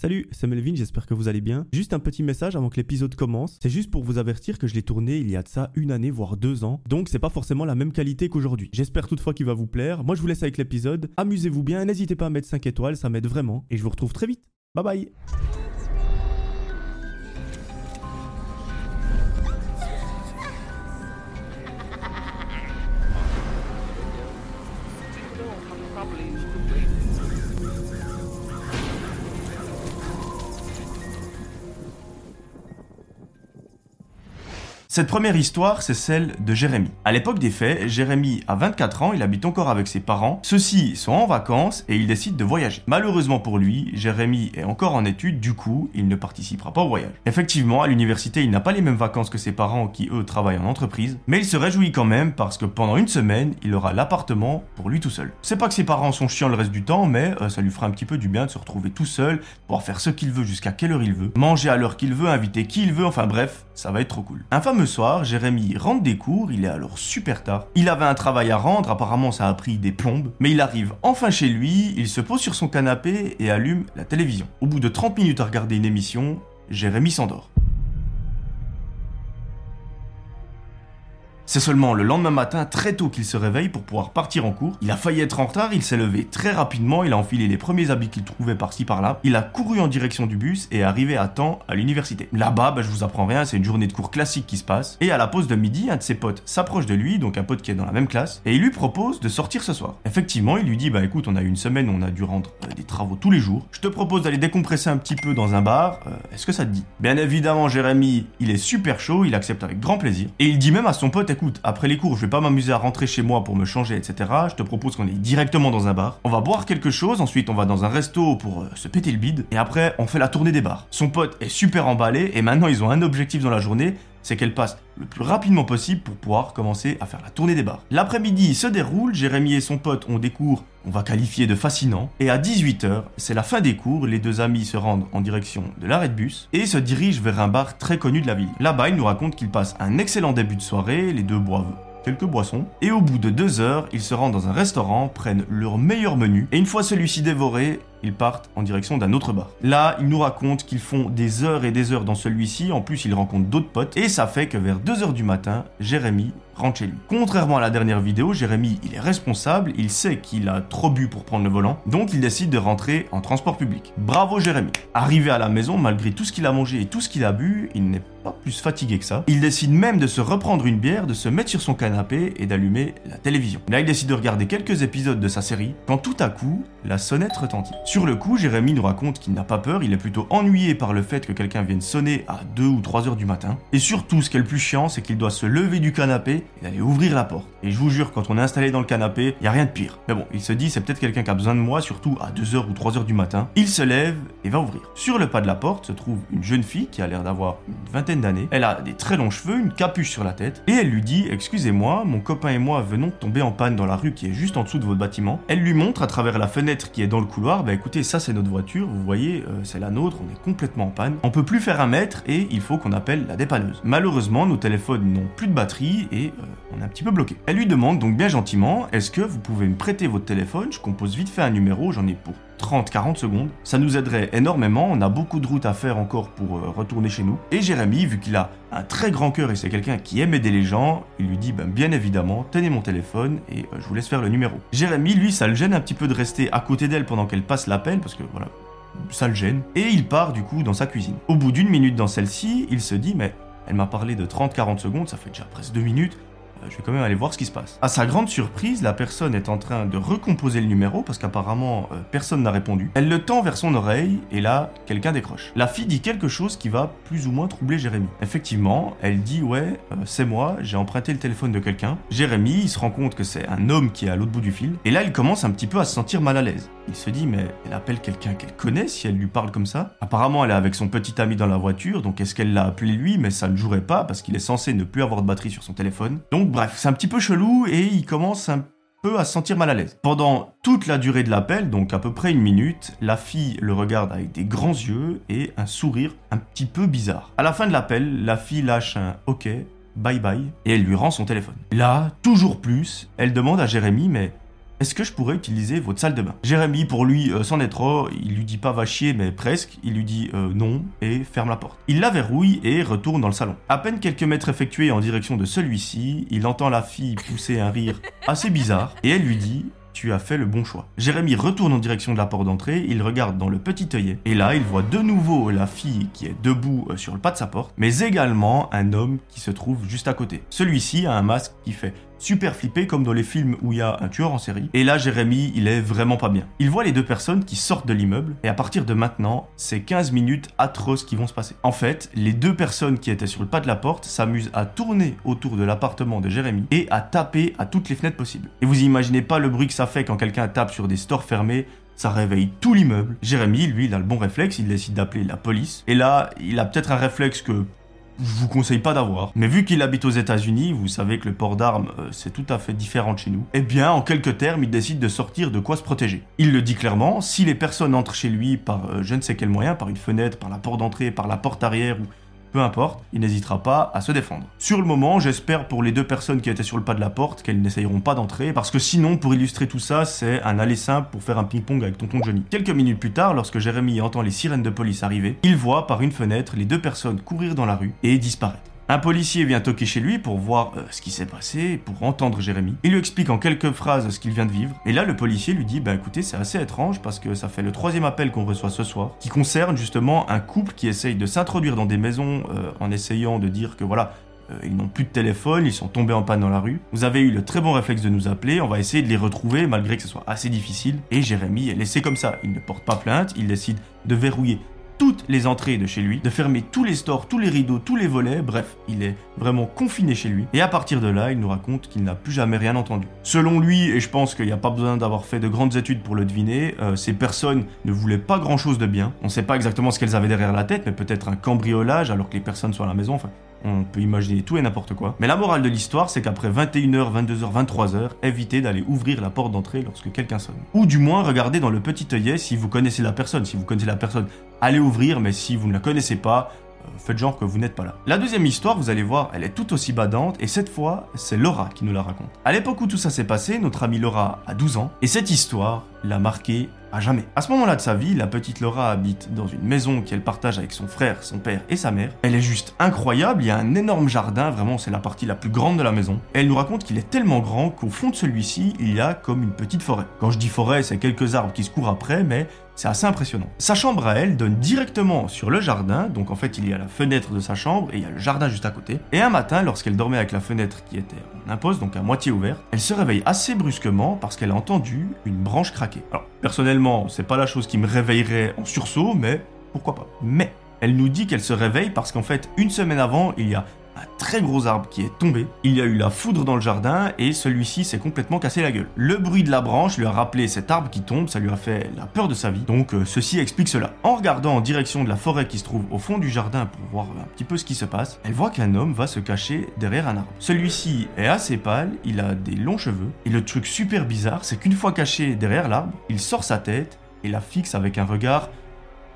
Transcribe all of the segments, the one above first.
Salut, c'est Melvin, j'espère que vous allez bien. Juste un petit message avant que l'épisode commence. C'est juste pour vous avertir que je l'ai tourné il y a de ça une année, voire deux ans. Donc c'est pas forcément la même qualité qu'aujourd'hui. J'espère toutefois qu'il va vous plaire. Moi je vous laisse avec l'épisode. Amusez-vous bien, n'hésitez pas à mettre 5 étoiles, ça m'aide vraiment. Et je vous retrouve très vite. Bye bye Cette première histoire, c'est celle de Jérémy. À l'époque des faits, Jérémy a 24 ans, il habite encore avec ses parents. Ceux-ci sont en vacances et il décide de voyager. Malheureusement pour lui, Jérémy est encore en études, du coup, il ne participera pas au voyage. Effectivement, à l'université, il n'a pas les mêmes vacances que ses parents qui, eux, travaillent en entreprise, mais il se réjouit quand même parce que pendant une semaine, il aura l'appartement pour lui tout seul. C'est pas que ses parents sont chiants le reste du temps, mais euh, ça lui fera un petit peu du bien de se retrouver tout seul, pouvoir faire ce qu'il veut jusqu'à quelle heure il veut, manger à l'heure qu'il veut, inviter qui il veut, enfin bref, ça va être trop cool. Un fameux soir, Jérémy rentre des cours, il est alors super tard. Il avait un travail à rendre, apparemment ça a pris des plombes, mais il arrive enfin chez lui, il se pose sur son canapé et allume la télévision. Au bout de 30 minutes à regarder une émission, Jérémy s'endort. C'est seulement le lendemain matin, très tôt, qu'il se réveille pour pouvoir partir en cours. Il a failli être en retard, il s'est levé très rapidement, il a enfilé les premiers habits qu'il trouvait par-ci par-là. Il a couru en direction du bus et est arrivé à temps à l'université. Là-bas, bah, je vous apprends rien, c'est une journée de cours classique qui se passe. Et à la pause de midi, un de ses potes s'approche de lui, donc un pote qui est dans la même classe, et il lui propose de sortir ce soir. Effectivement, il lui dit, bah écoute, on a eu une semaine où on a dû rendre euh, des travaux tous les jours. Je te propose d'aller décompresser un petit peu dans un bar. Euh, est-ce que ça te dit? Bien évidemment, Jérémy, il est super chaud, il accepte avec grand plaisir. Et il dit même à son pote, écoute, après les cours, je vais pas m'amuser à rentrer chez moi pour me changer, etc. Je te propose qu'on aille directement dans un bar. On va boire quelque chose, ensuite on va dans un resto pour euh, se péter le bide, et après on fait la tournée des bars. Son pote est super emballé, et maintenant ils ont un objectif dans la journée, c'est qu'elle passe le plus rapidement possible pour pouvoir commencer à faire la tournée des bars. L'après-midi se déroule, Jérémy et son pote ont des cours, on va qualifier de fascinants, et à 18h, c'est la fin des cours, les deux amis se rendent en direction de l'arrêt de bus et se dirigent vers un bar très connu de la ville. Là-bas, ils nous racontent qu'ils passent un excellent début de soirée, les deux boivent quelques boissons, et au bout de deux heures, ils se rendent dans un restaurant, prennent leur meilleur menu, et une fois celui-ci dévoré, ils partent en direction d'un autre bar. Là, ils nous racontent qu'ils font des heures et des heures dans celui-ci, en plus ils rencontrent d'autres potes, et ça fait que vers 2h du matin, Jérémy rentre chez lui. Contrairement à la dernière vidéo, Jérémy, il est responsable, il sait qu'il a trop bu pour prendre le volant, donc il décide de rentrer en transport public. Bravo Jérémy. Arrivé à la maison, malgré tout ce qu'il a mangé et tout ce qu'il a bu, il n'est pas plus fatigué que ça. Il décide même de se reprendre une bière, de se mettre sur son canapé et d'allumer la télévision. Là, il décide de regarder quelques épisodes de sa série, quand tout à coup, la sonnette retentit. Sur le coup, Jérémy nous raconte qu'il n'a pas peur, il est plutôt ennuyé par le fait que quelqu'un vienne sonner à 2 ou 3 heures du matin. Et surtout, ce qui est le plus chiant, c'est qu'il doit se lever du canapé et d'aller ouvrir la porte. Et je vous jure, quand on est installé dans le canapé, il y a rien de pire. Mais bon, il se dit, c'est peut-être quelqu'un qui a besoin de moi, surtout à 2 heures ou 3 heures du matin. Il se lève et va ouvrir. Sur le pas de la porte se trouve une jeune fille qui a l'air d'avoir une vingtaine d'années. Elle a des très longs cheveux, une capuche sur la tête, et elle lui dit, excusez-moi, mon copain et moi venons de tomber en panne dans la rue qui est juste en dessous de votre bâtiment. Elle lui montre à travers la fenêtre qui est dans le couloir, bah écoutez, ça c'est notre voiture, vous voyez, euh, c'est la nôtre, on est complètement en panne. On peut plus faire un mètre et il faut qu'on appelle la dépanneuse. Malheureusement, nos téléphones n'ont plus de batterie et euh, on est un petit peu bloqué. Elle lui demande donc bien gentiment, est-ce que vous pouvez me prêter votre téléphone? Je compose vite fait un numéro, j'en ai pour 30-40 secondes. Ça nous aiderait énormément, on a beaucoup de routes à faire encore pour euh, retourner chez nous. Et Jérémy, vu qu'il a un très grand cœur et c'est quelqu'un qui aime aider les gens, il lui dit ben, bien évidemment, tenez mon téléphone et euh, je vous laisse faire le numéro. Jérémy, lui, ça le gêne un petit peu de rester à côté d'elle pendant qu'elle passe l'appel, parce que voilà, ça le gêne. Et il part du coup dans sa cuisine. Au bout d'une minute dans celle-ci, il se dit mais elle m'a parlé de 30-40 secondes, ça fait déjà presque 2 minutes je vais quand même aller voir ce qui se passe. À sa grande surprise, la personne est en train de recomposer le numéro parce qu'apparemment euh, personne n'a répondu. Elle le tend vers son oreille et là, quelqu'un décroche. La fille dit quelque chose qui va plus ou moins troubler Jérémy. Effectivement, elle dit ouais, euh, c'est moi, j'ai emprunté le téléphone de quelqu'un. Jérémy, il se rend compte que c'est un homme qui est à l'autre bout du fil et là, il commence un petit peu à se sentir mal à l'aise. Il se dit mais elle appelle quelqu'un qu'elle connaît si elle lui parle comme ça. Apparemment, elle est avec son petit ami dans la voiture, donc est-ce qu'elle l'a appelé lui? Mais ça ne jouerait pas parce qu'il est censé ne plus avoir de batterie sur son téléphone. Donc bref, c'est un petit peu chelou et il commence un peu à se sentir mal à l'aise. Pendant toute la durée de l'appel, donc à peu près une minute, la fille le regarde avec des grands yeux et un sourire un petit peu bizarre. À la fin de l'appel, la fille lâche un OK, bye bye, et elle lui rend son téléphone. Là, toujours plus, elle demande à Jérémy, mais est-ce que je pourrais utiliser votre salle de bain? Jérémy, pour lui, s'en est trop, il lui dit pas va chier, mais presque, il lui dit euh, non et ferme la porte. Il la verrouille et retourne dans le salon. À peine quelques mètres effectués en direction de celui-ci, il entend la fille pousser un rire assez bizarre et elle lui dit tu as fait le bon choix. Jérémy retourne en direction de la porte d'entrée, il regarde dans le petit œillet, et là il voit de nouveau la fille qui est debout euh, sur le pas de sa porte, mais également un homme qui se trouve juste à côté. Celui-ci a un masque qui fait super flippé comme dans les films où il y a un tueur en série. Et là, Jérémy, il est vraiment pas bien. Il voit les deux personnes qui sortent de l'immeuble et à partir de maintenant, c'est 15 minutes atroces qui vont se passer. En fait, les deux personnes qui étaient sur le pas de la porte s'amusent à tourner autour de l'appartement de Jérémy et à taper à toutes les fenêtres possibles. Et vous imaginez pas le bruit que ça fait quand quelqu'un tape sur des stores fermés ça réveille tout l'immeuble. Jérémy, lui, il a le bon réflexe, il décide d'appeler la police. Et là, il a peut-être un réflexe que je vous conseille pas d'avoir. Mais vu qu'il habite aux États-Unis, vous savez que le port d'armes euh, c'est tout à fait différent de chez nous. Eh bien, en quelques termes, il décide de sortir de quoi se protéger. Il le dit clairement, si les personnes entrent chez lui par euh, je ne sais quel moyen, par une fenêtre, par la porte d'entrée, par la porte arrière ou peu importe, il n'hésitera pas à se défendre. Sur le moment, j'espère pour les deux personnes qui étaient sur le pas de la porte qu'elles n'essayeront pas d'entrer, parce que sinon, pour illustrer tout ça, c'est un aller simple pour faire un ping-pong avec tonton Johnny. Quelques minutes plus tard, lorsque Jérémy entend les sirènes de police arriver, il voit par une fenêtre les deux personnes courir dans la rue et disparaître. Un policier vient toquer chez lui pour voir euh, ce qui s'est passé, pour entendre Jérémy. Il lui explique en quelques phrases ce qu'il vient de vivre. Et là, le policier lui dit Bah écoutez, c'est assez étrange parce que ça fait le troisième appel qu'on reçoit ce soir, qui concerne justement un couple qui essaye de s'introduire dans des maisons euh, en essayant de dire que voilà, euh, ils n'ont plus de téléphone, ils sont tombés en panne dans la rue. Vous avez eu le très bon réflexe de nous appeler, on va essayer de les retrouver malgré que ce soit assez difficile. Et Jérémy est laissé comme ça. Il ne porte pas plainte, il décide de verrouiller toutes les entrées de chez lui, de fermer tous les stores, tous les rideaux, tous les volets, bref, il est vraiment confiné chez lui. Et à partir de là, il nous raconte qu'il n'a plus jamais rien entendu. Selon lui, et je pense qu'il n'y a pas besoin d'avoir fait de grandes études pour le deviner, euh, ces personnes ne voulaient pas grand chose de bien. On ne sait pas exactement ce qu'elles avaient derrière la tête, mais peut-être un cambriolage alors que les personnes sont à la maison. On peut imaginer tout et n'importe quoi. Mais la morale de l'histoire, c'est qu'après 21h, 22h, 23h, évitez d'aller ouvrir la porte d'entrée lorsque quelqu'un sonne. Ou du moins, regardez dans le petit œillet si vous connaissez la personne. Si vous connaissez la personne, allez ouvrir, mais si vous ne la connaissez pas, euh, faites genre que vous n'êtes pas là. La deuxième histoire, vous allez voir, elle est tout aussi badante, et cette fois, c'est Laura qui nous la raconte. À l'époque où tout ça s'est passé, notre amie Laura a 12 ans, et cette histoire l'a marquée à jamais. À ce moment-là de sa vie, la petite Laura habite dans une maison qu'elle partage avec son frère, son père et sa mère. Elle est juste incroyable, il y a un énorme jardin, vraiment c'est la partie la plus grande de la maison. elle nous raconte qu'il est tellement grand qu'au fond de celui-ci, il y a comme une petite forêt. Quand je dis forêt, c'est quelques arbres qui se courent après, mais c'est assez impressionnant. Sa chambre à elle donne directement sur le jardin, donc en fait il y a la fenêtre de sa chambre et il y a le jardin juste à côté. Et un matin, lorsqu'elle dormait avec la fenêtre qui était en imposte, donc à moitié ouverte, elle se réveille assez brusquement parce qu'elle a entendu une branche craquer. Alors personnellement, c'est pas la chose qui me réveillerait en sursaut, mais pourquoi pas. Mais elle nous dit qu'elle se réveille parce qu'en fait, une semaine avant, il y a un très gros arbre qui est tombé. Il y a eu la foudre dans le jardin et celui-ci s'est complètement cassé la gueule. Le bruit de la branche lui a rappelé cet arbre qui tombe, ça lui a fait la peur de sa vie. Donc euh, ceci explique cela. En regardant en direction de la forêt qui se trouve au fond du jardin pour voir un petit peu ce qui se passe, elle voit qu'un homme va se cacher derrière un arbre. Celui-ci est assez pâle, il a des longs cheveux et le truc super bizarre, c'est qu'une fois caché derrière l'arbre, il sort sa tête et la fixe avec un regard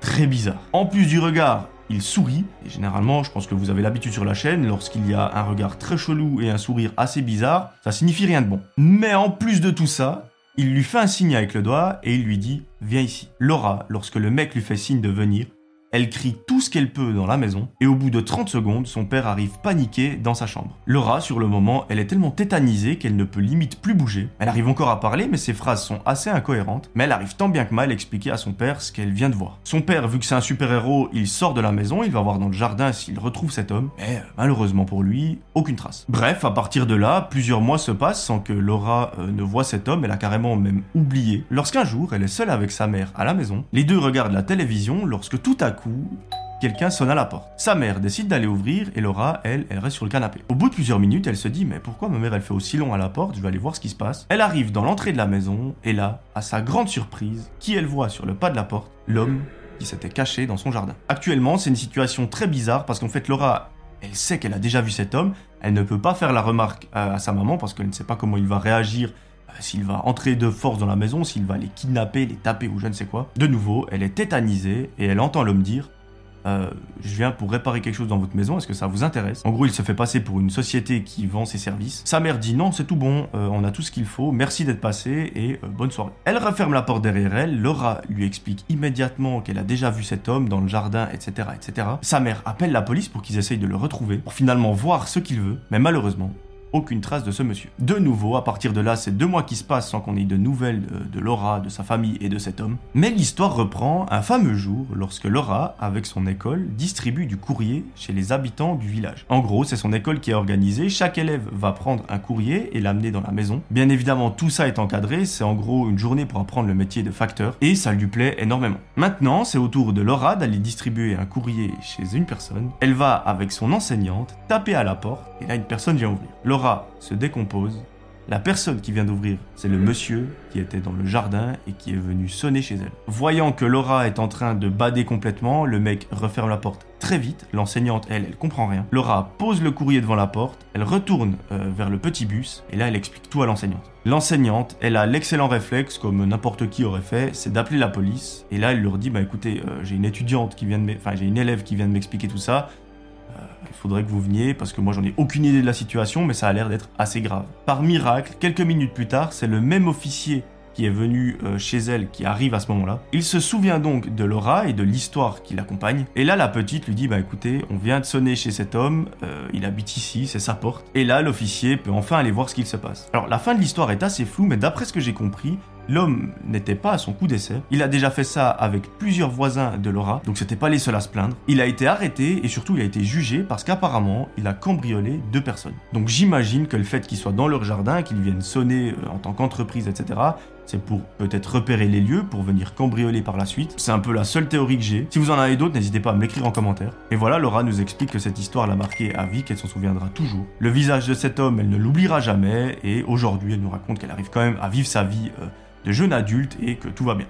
très bizarre. En plus du regard, il sourit, et généralement, je pense que vous avez l'habitude sur la chaîne, lorsqu'il y a un regard très chelou et un sourire assez bizarre, ça signifie rien de bon. Mais en plus de tout ça, il lui fait un signe avec le doigt et il lui dit Viens ici. Laura, lorsque le mec lui fait signe de venir, elle crie tout ce qu'elle peut dans la maison, et au bout de 30 secondes, son père arrive paniqué dans sa chambre. Laura, sur le moment, elle est tellement tétanisée qu'elle ne peut limite plus bouger. Elle arrive encore à parler, mais ses phrases sont assez incohérentes, mais elle arrive tant bien que mal à expliquer à son père ce qu'elle vient de voir. Son père, vu que c'est un super-héros, il sort de la maison, il va voir dans le jardin s'il retrouve cet homme, mais euh, malheureusement pour lui, aucune trace. Bref, à partir de là, plusieurs mois se passent sans que Laura euh, ne voit cet homme, elle a carrément même oublié. Lorsqu'un jour, elle est seule avec sa mère à la maison, les deux regardent la télévision lorsque tout à coup, quelqu'un sonne à la porte. Sa mère décide d'aller ouvrir et Laura, elle, elle reste sur le canapé. Au bout de plusieurs minutes, elle se dit mais pourquoi ma mère elle fait aussi long à la porte? Je vais aller voir ce qui se passe. Elle arrive dans l'entrée de la maison et là, à sa grande surprise, qui elle voit sur le pas de la porte? L'homme qui s'était caché dans son jardin. Actuellement, c'est une situation très bizarre parce qu'en fait Laura, elle sait qu'elle a déjà vu cet homme, elle ne peut pas faire la remarque à, sa maman parce qu'elle ne sait pas comment il va réagir s'il va entrer de force dans la maison, s'il va les kidnapper, les taper ou je ne sais quoi. De nouveau, elle est tétanisée et elle entend l'homme dire euh, je viens pour réparer quelque chose dans votre maison, est-ce que ça vous intéresse? En gros, il se fait passer pour une société qui vend ses services. Sa mère dit non, c'est tout bon, euh, on a tout ce qu'il faut, merci d'être passé et euh, bonne soirée. Elle referme la porte derrière elle, Laura lui explique immédiatement qu'elle a déjà vu cet homme dans le jardin, etc., etc. Sa mère appelle la police pour qu'ils essayent de le retrouver, pour finalement voir ce qu'il veut, mais malheureusement, aucune trace de ce monsieur. De nouveau, à partir de là, c'est deux mois qui se passent sans qu'on ait de nouvelles de, Laura, de sa famille et de cet homme. Mais l'histoire reprend un fameux jour lorsque Laura, avec son école, distribue du courrier chez les habitants du village. En gros, c'est son école qui est organisée, chaque élève va prendre un courrier et l'amener dans la maison. Bien évidemment, tout ça est encadré, c'est en gros une journée pour apprendre le métier de facteur, et ça lui plaît énormément. Maintenant, c'est au tour de Laura d'aller distribuer un courrier chez une personne. Elle va, avec son enseignante, taper à la porte, et là une personne vient ouvrir se décompose. La personne qui vient d'ouvrir, c'est le monsieur qui était dans le jardin et qui est venu sonner chez elle. Voyant que Laura est en train de bader complètement, le mec referme la porte très vite. L'enseignante, elle, elle comprend rien. Laura pose le courrier devant la porte, elle retourne euh, vers le petit bus et là, elle explique tout à l'enseignante. L'enseignante, elle a l'excellent réflexe, comme n'importe qui aurait fait, c'est d'appeler la police. Et là, elle leur dit, bah écoutez, euh, j'ai une étudiante qui vient de, j'ai une élève qui vient de m'expliquer tout ça il faudrait que vous veniez parce que moi j'en ai aucune idée de la situation, mais ça a l'air d'être assez grave. Par miracle, quelques minutes plus tard, c'est le même officier qui est venu euh, chez elle qui arrive à ce moment-là. Il se souvient donc de Laura et de l'histoire qui l'accompagne. Et là, la petite lui dit Bah écoutez, on vient de sonner chez cet homme, euh, il habite ici, c'est sa porte. Et là, l'officier peut enfin aller voir ce qu'il se passe. Alors, la fin de l'histoire est assez floue, mais d'après ce que j'ai compris, L'homme n'était pas à son coup d'essai. Il a déjà fait ça avec plusieurs voisins de Laura, donc c'était pas les seuls à se plaindre. Il a été arrêté et surtout il a été jugé parce qu'apparemment il a cambriolé deux personnes. Donc j'imagine que le fait qu'il soit dans leur jardin, qu'il vienne sonner euh, en tant qu'entreprise, etc., c'est pour peut-être repérer les lieux, pour venir cambrioler par la suite. C'est un peu la seule théorie que j'ai. Si vous en avez d'autres, n'hésitez pas à m'écrire en commentaire. Et voilà, Laura nous explique que cette histoire l'a marquée à vie, qu'elle s'en souviendra toujours. Le visage de cet homme, elle ne l'oubliera jamais, et aujourd'hui, elle nous raconte qu'elle arrive quand même à vivre sa vie. Euh, de jeune adulte et que tout va bien.